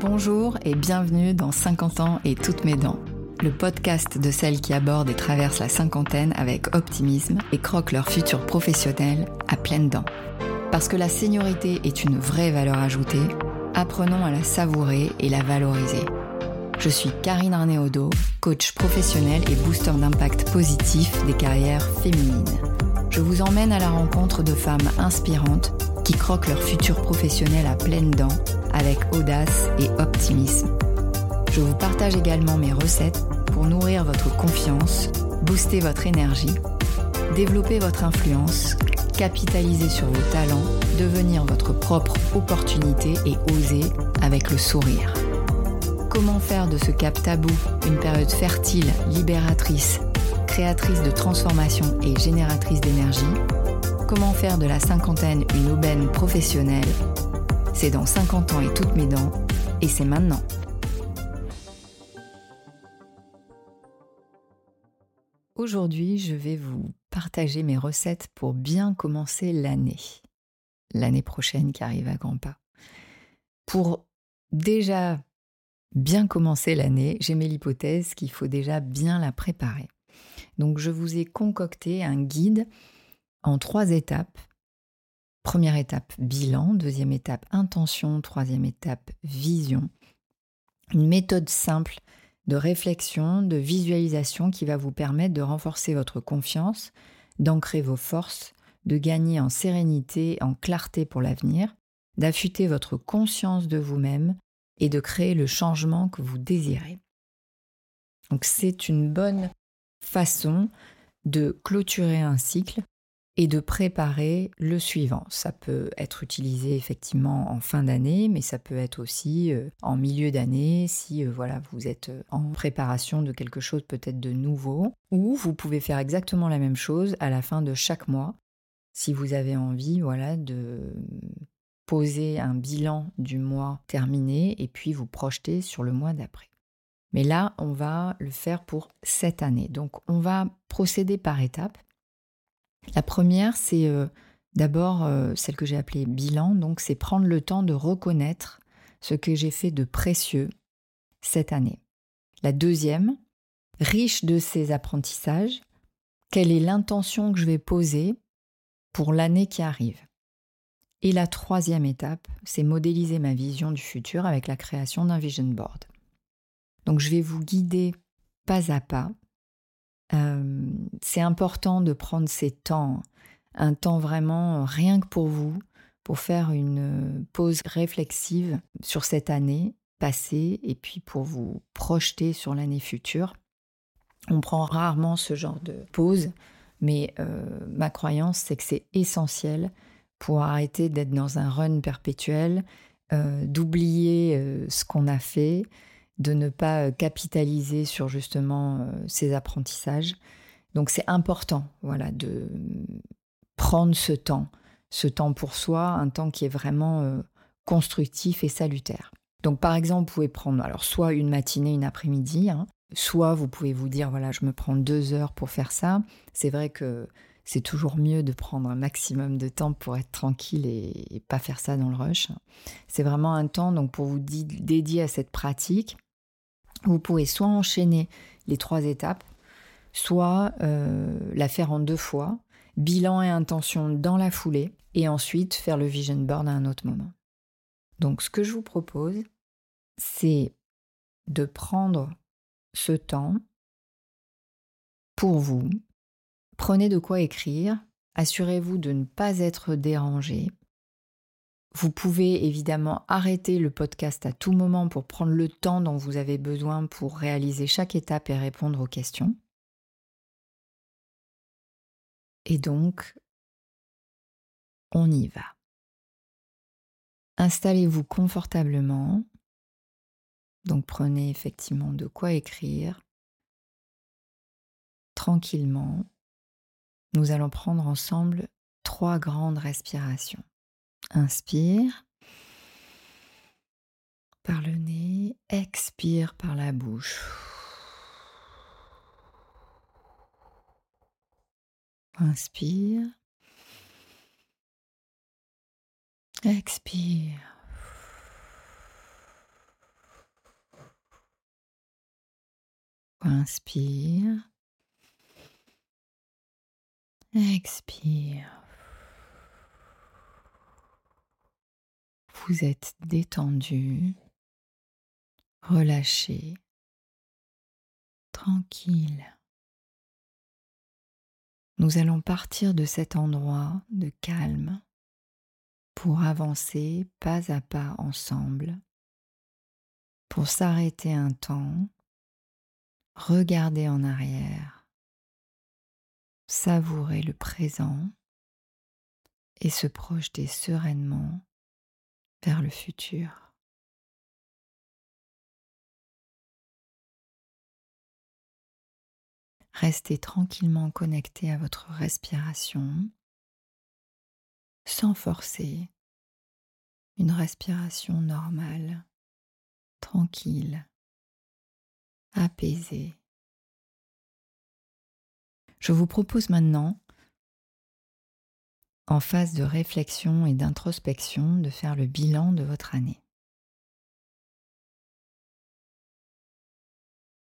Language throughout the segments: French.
Bonjour et bienvenue dans 50 ans et toutes mes dents, le podcast de celles qui abordent et traversent la cinquantaine avec optimisme et croquent leur futur professionnel à pleines dents. Parce que la seniorité est une vraie valeur ajoutée, apprenons à la savourer et la valoriser. Je suis Karine Arnéodo, coach professionnel et booster d'impact positif des carrières féminines. Je vous emmène à la rencontre de femmes inspirantes qui croquent leur futur professionnel à pleines dents avec audace et optimisme. Je vous partage également mes recettes pour nourrir votre confiance, booster votre énergie, développer votre influence, capitaliser sur vos talents, devenir votre propre opportunité et oser avec le sourire. Comment faire de ce cap tabou une période fertile, libératrice, créatrice de transformation et génératrice d'énergie? Comment faire de la cinquantaine une aubaine professionnelle C'est dans 50 ans et toutes mes dents, et c'est maintenant. Aujourd'hui, je vais vous partager mes recettes pour bien commencer l'année. L'année prochaine qui arrive à grands pas. Pour déjà bien commencer l'année, j'ai mis l'hypothèse qu'il faut déjà bien la préparer. Donc je vous ai concocté un guide en trois étapes. Première étape, bilan. Deuxième étape, intention. Troisième étape, vision. Une méthode simple de réflexion, de visualisation qui va vous permettre de renforcer votre confiance, d'ancrer vos forces, de gagner en sérénité, en clarté pour l'avenir, d'affûter votre conscience de vous-même et de créer le changement que vous désirez. Donc c'est une bonne façon de clôturer un cycle et de préparer le suivant. Ça peut être utilisé effectivement en fin d'année, mais ça peut être aussi euh, en milieu d'année si euh, voilà, vous êtes euh, en préparation de quelque chose peut-être de nouveau. Ou vous pouvez faire exactement la même chose à la fin de chaque mois si vous avez envie voilà, de poser un bilan du mois terminé et puis vous projeter sur le mois d'après. Mais là, on va le faire pour cette année. Donc, on va procéder par étapes. La première, c'est euh, d'abord euh, celle que j'ai appelée bilan, donc c'est prendre le temps de reconnaître ce que j'ai fait de précieux cette année. La deuxième, riche de ces apprentissages, quelle est l'intention que je vais poser pour l'année qui arrive? Et la troisième étape, c'est modéliser ma vision du futur avec la création d'un vision board. Donc je vais vous guider pas à pas c'est important de prendre ces temps, un temps vraiment rien que pour vous, pour faire une pause réflexive sur cette année passée et puis pour vous projeter sur l'année future. On prend rarement ce genre de pause, mais ma croyance, c'est que c'est essentiel pour arrêter d'être dans un run perpétuel, d'oublier ce qu'on a fait, de ne pas capitaliser sur justement ces apprentissages. Donc c'est important, voilà, de prendre ce temps, ce temps pour soi, un temps qui est vraiment constructif et salutaire. Donc par exemple, vous pouvez prendre alors soit une matinée, une après-midi, hein, soit vous pouvez vous dire voilà, je me prends deux heures pour faire ça. C'est vrai que c'est toujours mieux de prendre un maximum de temps pour être tranquille et, et pas faire ça dans le rush. C'est vraiment un temps donc pour vous dédier à cette pratique vous pouvez soit enchaîner les trois étapes, soit euh, la faire en deux fois, bilan et intention dans la foulée, et ensuite faire le vision board à un autre moment. Donc ce que je vous propose, c'est de prendre ce temps pour vous. Prenez de quoi écrire, assurez-vous de ne pas être dérangé, vous pouvez évidemment arrêter le podcast à tout moment pour prendre le temps dont vous avez besoin pour réaliser chaque étape et répondre aux questions. Et donc, on y va. Installez-vous confortablement. Donc prenez effectivement de quoi écrire. Tranquillement. Nous allons prendre ensemble trois grandes respirations. Inspire par le nez, expire par la bouche. Inspire. Expire. Inspire. Expire. Vous êtes détendu, relâché, tranquille. Nous allons partir de cet endroit de calme pour avancer pas à pas ensemble, pour s'arrêter un temps, regarder en arrière, savourer le présent et se projeter sereinement le futur. Restez tranquillement connecté à votre respiration sans forcer. Une respiration normale, tranquille, apaisée. Je vous propose maintenant, en phase de réflexion et d'introspection, de faire le bilan de votre année.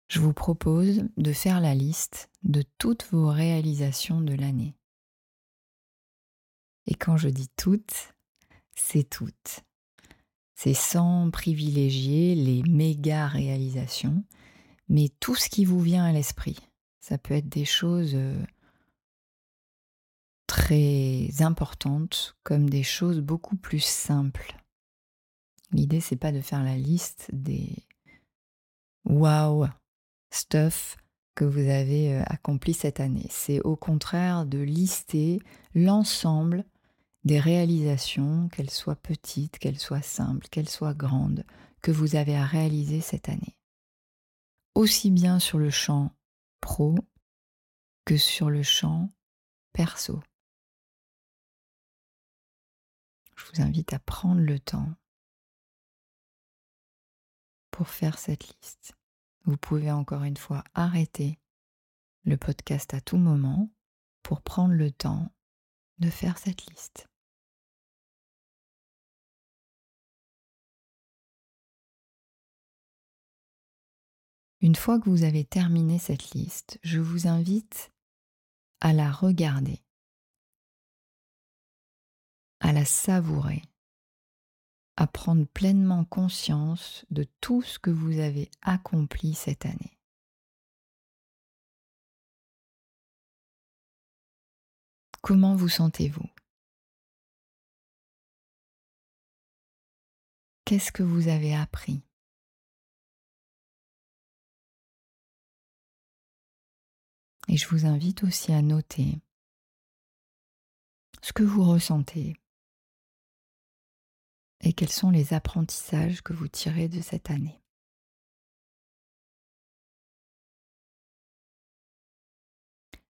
Je vous propose de faire la liste de toutes vos réalisations de l'année. Et quand je dis toutes, c'est toutes. C'est sans privilégier les méga réalisations, mais tout ce qui vous vient à l'esprit. Ça peut être des choses euh, très importantes comme des choses beaucoup plus simples. L'idée c'est pas de faire la liste des wow stuff que vous avez euh, accompli cette année. C'est au contraire de lister l'ensemble des réalisations, qu'elles soient petites, qu'elles soient simples, qu'elles soient grandes, que vous avez à réaliser cette année. Aussi bien sur le champ pro que sur le champ perso. Je vous invite à prendre le temps pour faire cette liste. Vous pouvez encore une fois arrêter le podcast à tout moment pour prendre le temps de faire cette liste. Une fois que vous avez terminé cette liste, je vous invite à la regarder, à la savourer, à prendre pleinement conscience de tout ce que vous avez accompli cette année. Comment vous sentez-vous? Qu'est-ce que vous avez appris? Et je vous invite aussi à noter ce que vous ressentez et quels sont les apprentissages que vous tirez de cette année?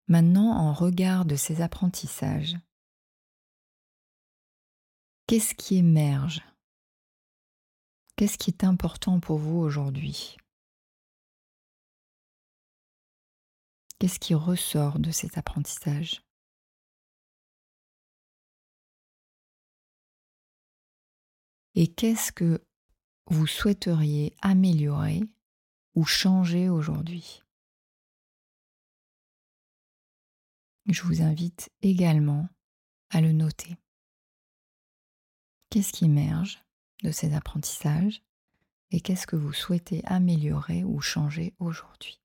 Maintenant, en regard de ces apprentissages, qu'est-ce qui émerge? Qu'est-ce qui est important pour vous aujourd'hui? Qu'est-ce qui ressort de cet apprentissage? Et qu'est-ce que vous souhaiteriez améliorer ou changer aujourd'hui? Je vous invite également à le noter. Qu'est-ce qui émerge de ces apprentissages et qu'est-ce que vous souhaitez améliorer ou changer aujourd'hui?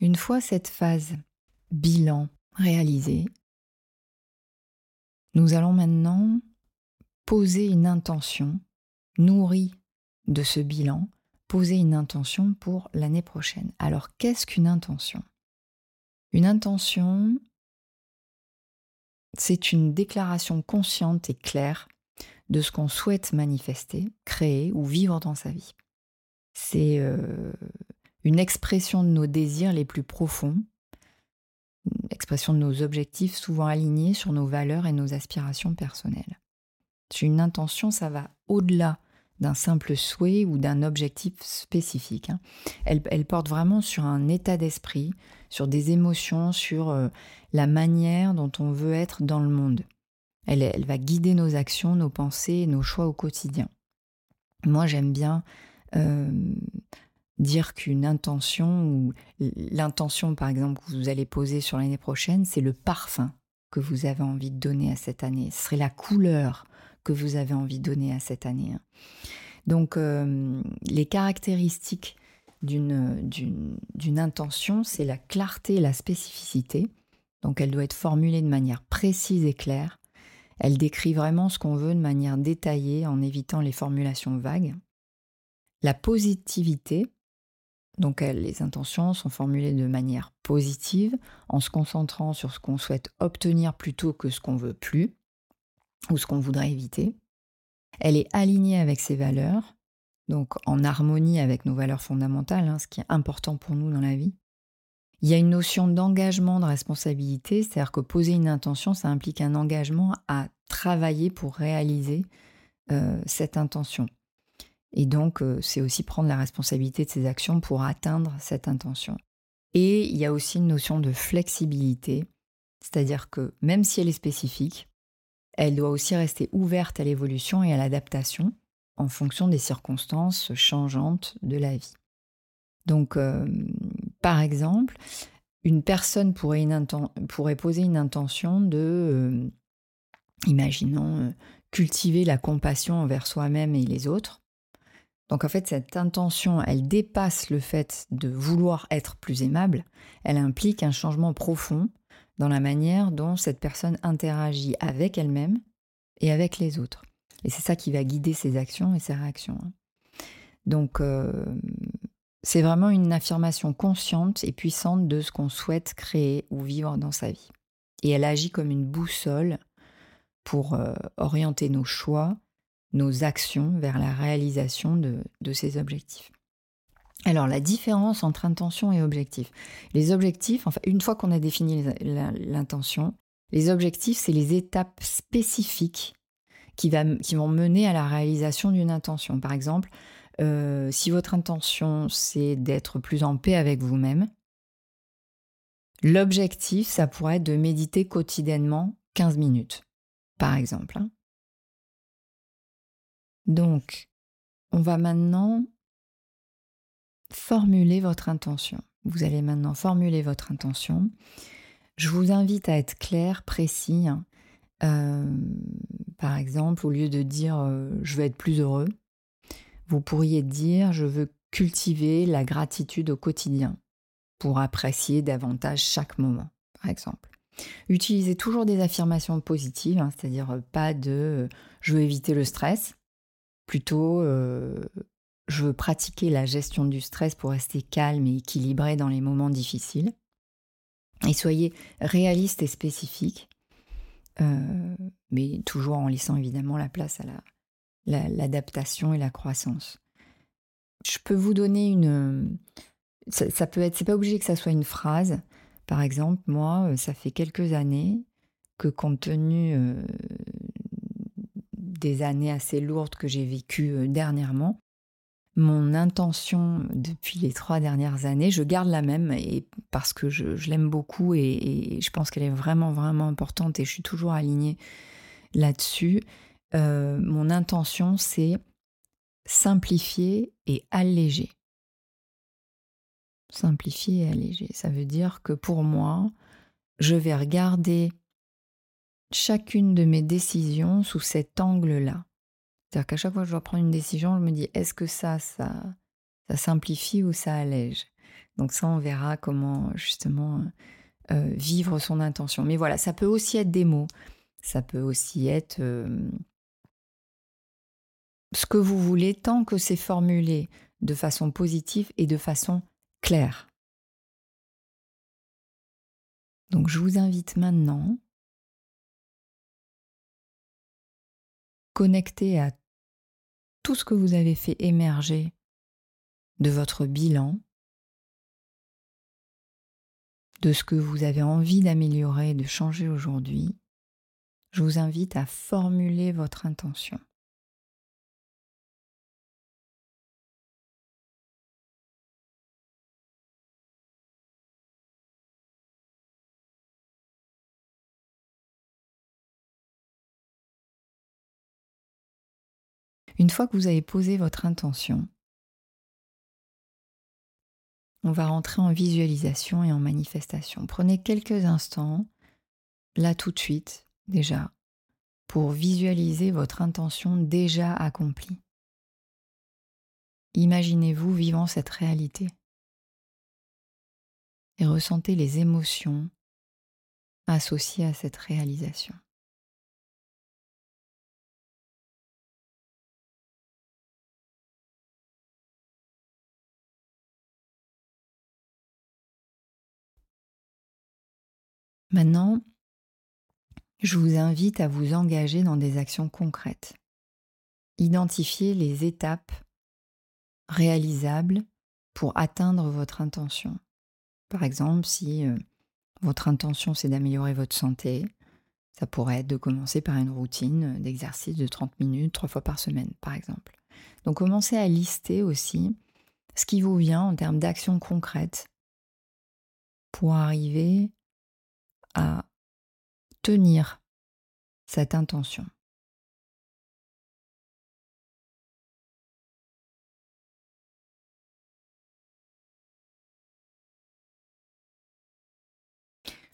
Une fois cette phase bilan réalisée, nous allons maintenant poser une intention nourrie de ce bilan, poser une intention pour l'année prochaine. Alors qu'est-ce qu'une intention? Une intention, c'est une déclaration consciente et claire de ce qu'on souhaite manifester, créer ou vivre dans sa vie. C'est euh, une expression de nos désirs les plus profonds, expression de nos objectifs souvent alignés sur nos valeurs et nos aspirations personnelles. Une intention, ça va au-delà d'un simple souhait ou d'un objectif spécifique. Hein. Elle, porte vraiment sur un état d'esprit, sur des émotions, sur euh, la manière dont on veut être dans le monde. Elle, va guider nos actions, nos pensées nos choix au quotidien. Moi, j'aime bien dire qu'une intention ou l'intention, par exemple, que vous allez poser sur l'année prochaine, c'est le parfum que vous avez envie de donner à cette année. Ce serait la couleur que vous avez envie de donner à cette année. Hein. Donc, les caractéristiques d'une intention, c'est la clarté et la spécificité. Donc, elle doit être formulée de manière précise et claire. Elle décrit vraiment ce qu'on veut de manière détaillée en évitant les formulations vagues. La positivité, donc les intentions sont formulées de manière positive en se concentrant sur ce qu'on souhaite obtenir plutôt que ce qu'on veut plus ou ce qu'on voudrait éviter. Elle est alignée avec ses valeurs, donc en harmonie avec nos valeurs fondamentales, hein, ce qui est important pour nous dans la vie. Il y a une notion d'engagement, de responsabilité, c'est-à-dire que poser une intention, ça implique un engagement à travailler pour réaliser euh, cette intention. Et donc, euh, c'est aussi prendre la responsabilité de ses actions pour atteindre cette intention. Et il y a aussi une notion de flexibilité, c'est-à-dire que même si elle est spécifique, elle doit aussi rester ouverte à l'évolution et à l'adaptation en fonction des circonstances changeantes de la vie. Donc, euh, par exemple, une personne pourrait, poser une intention de, euh, imaginons, cultiver la compassion envers soi-même et les autres. Donc en fait, cette intention, elle dépasse le fait de vouloir être plus aimable, elle implique un changement profond dans la manière dont cette personne interagit avec elle-même et avec les autres. Et c'est ça qui va guider ses actions et ses réactions. Hein. Donc euh, c'est vraiment une affirmation consciente et puissante de ce qu'on souhaite créer ou vivre dans sa vie. Et elle agit comme une boussole pour euh, orienter nos choix, nos actions vers la réalisation de, ces objectifs. Alors la différence entre intention et objectif. Les objectifs, enfin, une fois qu'on a défini l'intention, les objectifs, c'est les étapes spécifiques qui, vont mener à la réalisation d'une intention. Par exemple, euh, si votre intention, c'est d'être plus en paix avec vous-même, l'objectif, ça pourrait être de méditer quotidiennement 15 minutes, par exemple. Hein. Donc, on va maintenant formuler votre intention. Vous allez maintenant formuler votre intention. Je vous invite à être clair, précis. Hein. Euh, par exemple, au lieu de dire euh, je veux être plus heureux, vous pourriez dire je veux cultiver la gratitude au quotidien pour apprécier davantage chaque moment, par exemple. Utilisez toujours des affirmations positives, hein, c'est-à-dire euh, pas de je veux éviter le stress, Plutôt, euh, je veux pratiquer la gestion du stress pour rester calme et équilibré dans les moments difficiles. Et soyez réaliste et spécifique, euh, mais toujours en laissant évidemment la place à l'adaptation et la croissance. Je peux vous donner une. Ça, peut être, c'est pas obligé que ça soit une phrase. Par exemple, moi, euh, ça fait quelques années que compte tenu des années assez lourdes que j'ai vécues euh, dernièrement. Mon intention depuis les trois dernières années, je garde la même et parce que je, l'aime beaucoup et, je pense qu'elle est vraiment vraiment importante et je suis toujours alignée là-dessus. Euh, mon intention, c'est simplifier et alléger. Simplifier et alléger. Ça veut dire que pour moi, je vais regarder chacune de mes décisions sous cet angle-là. C'est-à-dire qu'à chaque fois que je dois prendre une décision, je me dis est-ce que ça, ça, ça simplifie ou ça allège? Donc ça, on verra comment justement euh, vivre son intention. Mais voilà, ça peut aussi être des mots, ça peut aussi être euh, ce que vous voulez tant que c'est formulé de façon positive et de façon claire. Donc je vous invite maintenant connecté à tout ce que vous avez fait émerger de votre bilan, de ce que vous avez envie d'améliorer, de changer aujourd'hui, je vous invite à formuler votre intention. Une fois que vous avez posé votre intention, on va rentrer en visualisation et en manifestation. Prenez quelques instants, là tout de suite, déjà, pour visualiser votre intention déjà accomplie. Imaginez-vous vivant cette réalité et ressentez les émotions associées à cette réalisation. Maintenant, je vous invite à vous engager dans des actions concrètes. Identifiez les étapes réalisables pour atteindre votre intention. Par exemple, si euh, votre intention c'est d'améliorer votre santé, ça pourrait être de commencer par une routine d'exercice de 30 minutes trois fois par semaine, par exemple. Donc commencez à lister aussi ce qui vous vient en termes d'actions concrètes pour arriver à tenir cette intention.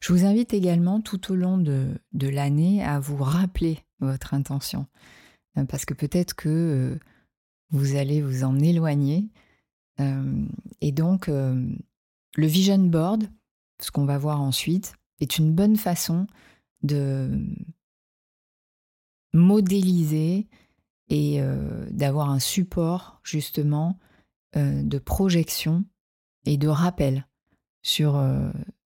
Je vous invite également tout au long de, l'année à vous rappeler votre intention, euh, parce que peut-être que euh, vous allez vous en éloigner. Euh, et donc, le vision board, ce qu'on va voir ensuite, est une bonne façon de modéliser et d'avoir un support justement de projection et de rappel sur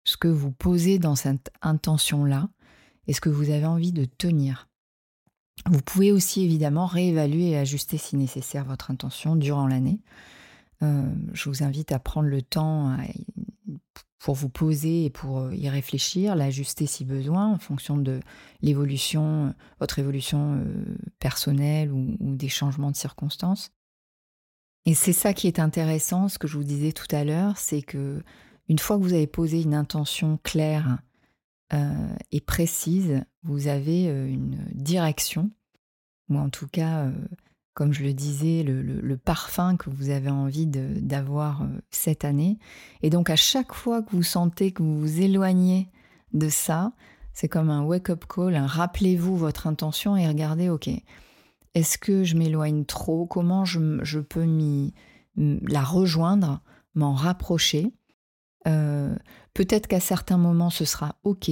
ce que vous posez dans cette intention-là et ce que vous avez envie de tenir. Vous pouvez aussi évidemment réévaluer et ajuster si nécessaire votre intention durant l'année. Euh, je vous invite à prendre le temps pour vous poser et pour euh, y réfléchir, l'ajuster si besoin en fonction de l'évolution, votre évolution euh, personnelle ou, des changements de circonstances. Et c'est ça qui est intéressant, ce que je vous disais tout à l'heure, c'est que une fois que vous avez posé une intention claire euh, et précise, vous avez euh, une direction, ou en tout cas, euh, comme je le disais, le, parfum que vous avez envie d'avoir cette année. Et donc à chaque fois que vous sentez que vous vous éloignez de ça, c'est comme un wake-up call, rappelez-vous votre intention et regardez, ok, est-ce que je m'éloigne trop? Comment je, peux la rejoindre, m'en rapprocher? Euh, peut-être qu'à certains moments, ce sera OK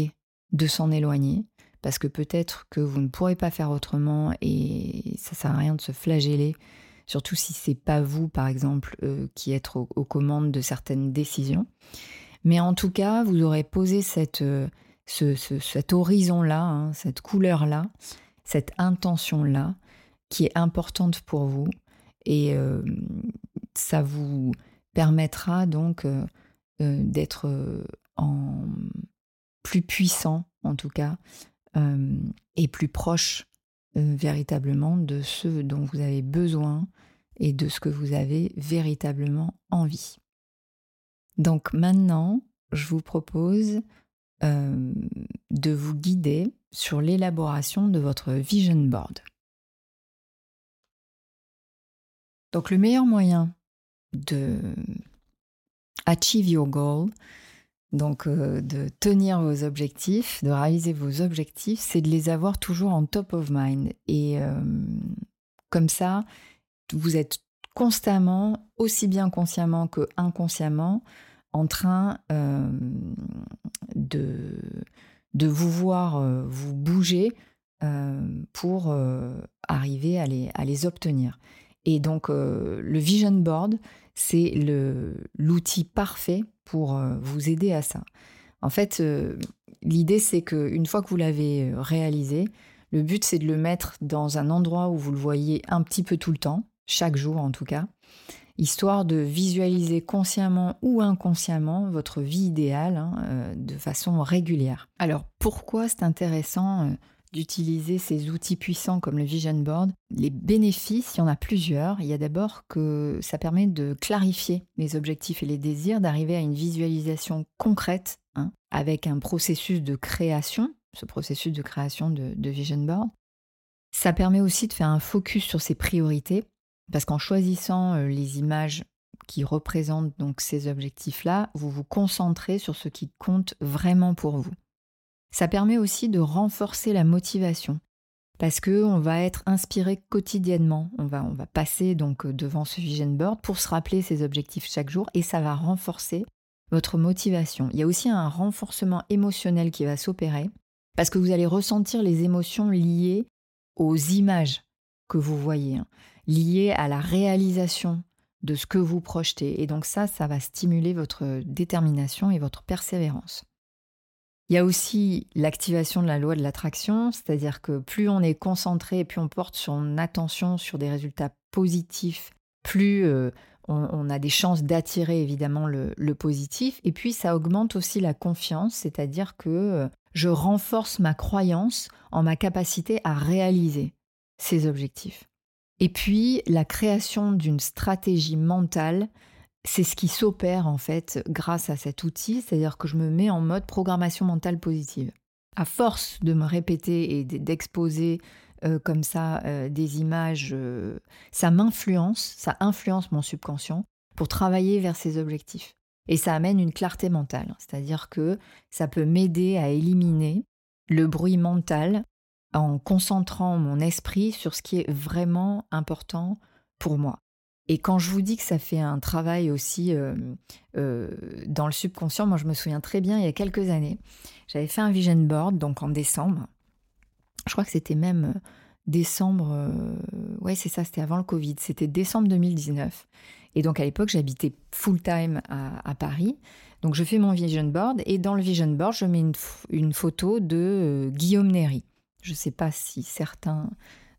de s'en éloigner, parce que peut-être que vous ne pourrez pas faire autrement et ça sert à rien de se flageller, surtout si c'est pas vous, par exemple, euh, qui êtes aux, commandes de certaines décisions. Mais en tout cas, vous aurez posé cette, euh, cet horizon-là, hein, cette couleur-là, cette intention-là, qui est importante pour vous. Et ça vous permettra donc euh, d'être euh, en plus puissant en tout cas euh, et plus proche véritablement de ce dont vous avez besoin et de ce que vous avez véritablement envie. Donc maintenant, je vous propose de vous guider sur l'élaboration de votre vision board. Donc le meilleur moyen de achieve your goal, donc euh, de tenir vos objectifs, de réaliser vos objectifs, c'est de les avoir toujours en top of mind. Et euh, comme ça, vous êtes constamment, aussi bien consciemment que inconsciemment, en train euh, de, de vous voir vous bouger pour arriver à les, à les obtenir. Et donc le vision board, c'est l'outil parfait pour euh, vous aider à ça. En fait, euh, l'idée c'est qu'une fois que vous l'avez euh, réalisé, le but c'est de le mettre dans un endroit où vous le voyez un petit peu tout le temps, chaque jour en tout cas, histoire de visualiser consciemment ou inconsciemment votre vie idéale hein, de façon régulière. Alors pourquoi c'est intéressant d'utiliser ces outils puissants comme le Vision Board. Les bénéfices, il y en a plusieurs. Il y a d'abord que ça permet de clarifier les objectifs et les désirs, d'arriver à une visualisation concrète hein, avec un processus de création, ce processus de création de, Vision Board. Ça permet aussi de faire un focus sur ses priorités, parce qu'en choisissant euh, les images qui représentent donc ces objectifs-là, vous vous concentrez sur ce qui compte vraiment pour vous. Ça permet aussi de renforcer la motivation parce que on va être inspiré quotidiennement. On va, passer donc devant ce vision board pour se rappeler ses objectifs chaque jour et ça va renforcer votre motivation. Il y a aussi un renforcement émotionnel qui va s'opérer parce que vous allez ressentir les émotions liées aux images que vous voyez, hein, liées à la réalisation de ce que vous projetez. Et donc ça, ça va stimuler votre détermination et votre persévérance. Il y a aussi l'activation de la loi de l'attraction, c'est-à-dire que plus on est concentré et plus on porte son attention sur des résultats positifs, plus euh, on, a des chances d'attirer évidemment le, positif. Et puis ça augmente aussi la confiance, c'est-à-dire que euh, je renforce ma croyance en ma capacité à réaliser ces objectifs. Et puis la création d'une stratégie mentale c'est ce qui s'opère en fait grâce à cet outil, c'est-à-dire que je me mets en mode programmation mentale positive. À force de me répéter et d'exposer euh, comme ça euh, des images, euh, ça m'influence, ça influence mon subconscient pour travailler vers ces objectifs. Et ça amène une clarté mentale, c'est-à-dire que ça peut m'aider à éliminer le bruit mental en concentrant mon esprit sur ce qui est vraiment important pour moi. Et quand je vous dis que ça fait un travail aussi euh, euh, dans le subconscient, moi je me souviens très bien, il y a quelques années, j'avais fait un vision board, donc en décembre. Je crois que c'était même euh, décembre, ouais c'est ça, c'était avant le Covid, c'était décembre 2019. Et donc à l'époque j'habitais full time à, Paris. Donc je fais mon vision board et dans le vision board je mets une, une photo de Guillaume Néry. Je ne sais pas si certains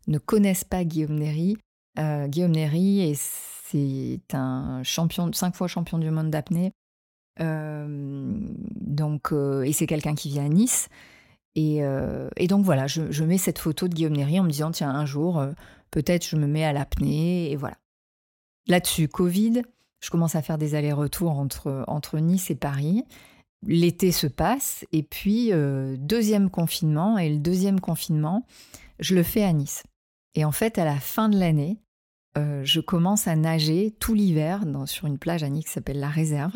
ne connaissent pas Guillaume Néry. Euh, Guillaume Néry, c'est un champion, cinq fois champion du monde d'apnée. Euh, donc, euh, et c'est quelqu'un qui vit à Nice. Et, donc voilà, je, mets cette photo de Guillaume Néry en me disant tiens, un jour, peut-être je me mets à l'apnée, et voilà. Là-dessus, Covid, je commence à faire des allers-retours entre, entre Nice et Paris. L'été se passe, et puis deuxième confinement, et le deuxième confinement, je le fais à Nice. Et en fait, à la fin de l'année, euh, je commence à nager tout l'hiver sur une plage à Nice qui s'appelle la Réserve.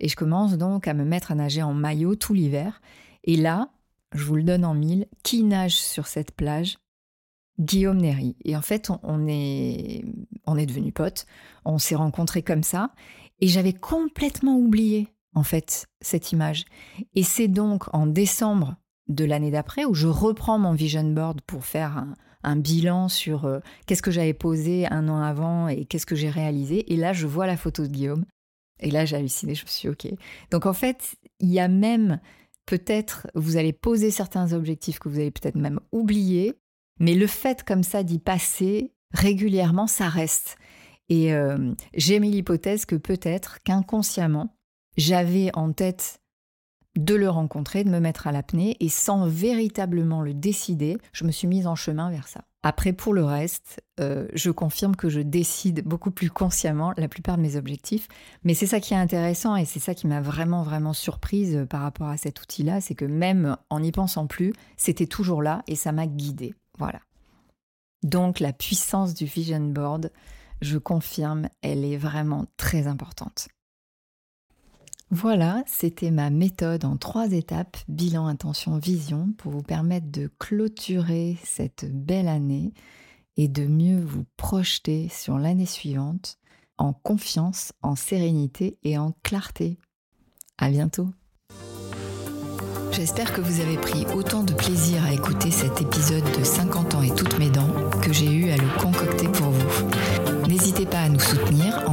Et je commence donc à me mettre à nager en maillot tout l'hiver. Et là, je vous le donne en mille, qui nage sur cette plage? Guillaume Néry. Et en fait, on, est, on est devenus potes. On s'est rencontrés comme ça. Et j'avais complètement oublié, en fait, cette image. Et c'est donc en décembre de l'année d'après où je reprends mon vision board pour faire un, un bilan sur euh, qu'est-ce que j'avais posé un an avant et qu'est-ce que j'ai réalisé. Et là, je vois la photo de Guillaume. Et là, j'ai halluciné, je me suis OK. Donc en fait, il y a même peut-être, vous allez poser certains objectifs que vous allez peut-être même oublier, mais le fait comme ça d'y passer régulièrement, ça reste. Et euh, j'ai mis l'hypothèse que peut-être qu'inconsciemment, j'avais en tête de le rencontrer, de me mettre à l'apnée, et sans véritablement le décider, je me suis mise en chemin vers ça. Après, pour le reste, euh, je confirme que je décide beaucoup plus consciemment la plupart de mes objectifs. Mais c'est ça qui est intéressant et c'est ça qui m'a vraiment, vraiment surprise euh, par rapport à cet outil-là. C'est que même en n'y pensant plus, c'était toujours là et ça m'a guidée. Voilà. Donc, la puissance du Vision Board, je confirme, elle est vraiment très importante. Voilà, c'était ma méthode en trois étapes, bilan, intention, vision, pour vous permettre de clôturer cette belle année et de mieux vous projeter sur l'année suivante en confiance, en sérénité et en clarté. À bientôt. J'espère que vous avez pris autant de plaisir à écouter cet épisode de 50 ans et toutes mes dents que j'ai eu à le concocter pour vous. N'hésitez pas à nous soutenir en